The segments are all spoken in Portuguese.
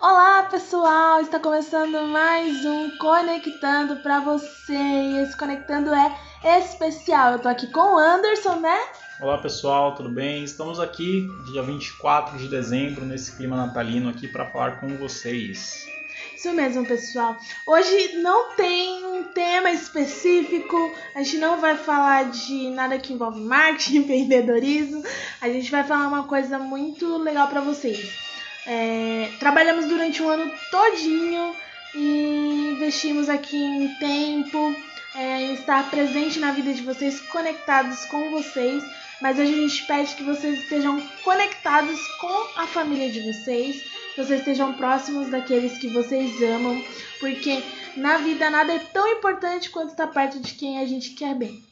Olá pessoal, está começando mais um Conectando para você. E esse Conectando é especial. Eu tô aqui com o Anderson, né? Olá pessoal, tudo bem? Estamos aqui dia 24 de dezembro nesse clima natalino aqui para falar com vocês. Isso mesmo, pessoal. Hoje não tem um tema específico, a gente não vai falar de nada que envolve marketing, empreendedorismo. A gente vai falar uma coisa muito legal para vocês. É, trabalhamos durante um ano todinho e investimos aqui em tempo, é, em estar presente na vida de vocês, conectados com vocês. Mas hoje a gente pede que vocês estejam conectados com a família de vocês, que vocês estejam próximos daqueles que vocês amam, porque na vida nada é tão importante quanto estar perto de quem a gente quer bem.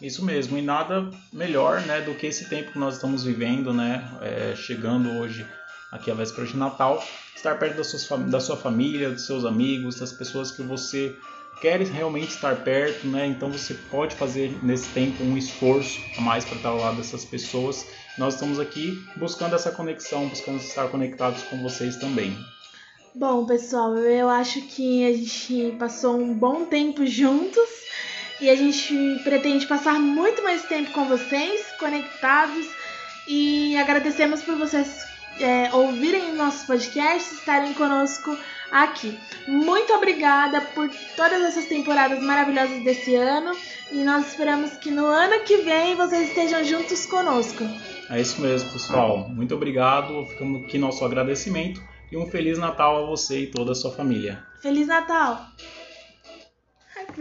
Isso mesmo, e nada melhor né, do que esse tempo que nós estamos vivendo, né, é, chegando hoje aqui a véspera de Natal, estar perto da sua, da sua família, dos seus amigos, das pessoas que você quer realmente estar perto, né? Então você pode fazer nesse tempo um esforço a mais para estar ao lado dessas pessoas. Nós estamos aqui buscando essa conexão, buscando estar conectados com vocês também. Bom, pessoal, eu acho que a gente passou um bom tempo juntos e a gente pretende passar muito mais tempo com vocês, conectados. E agradecemos por vocês é, ouvirem nossos podcasts, estarem conosco aqui. Muito obrigada por todas essas temporadas maravilhosas desse ano e nós esperamos que no ano que vem vocês estejam juntos conosco. É isso mesmo, pessoal. Muito obrigado. Ficamos aqui nosso agradecimento e um feliz Natal a você e toda a sua família. Feliz Natal!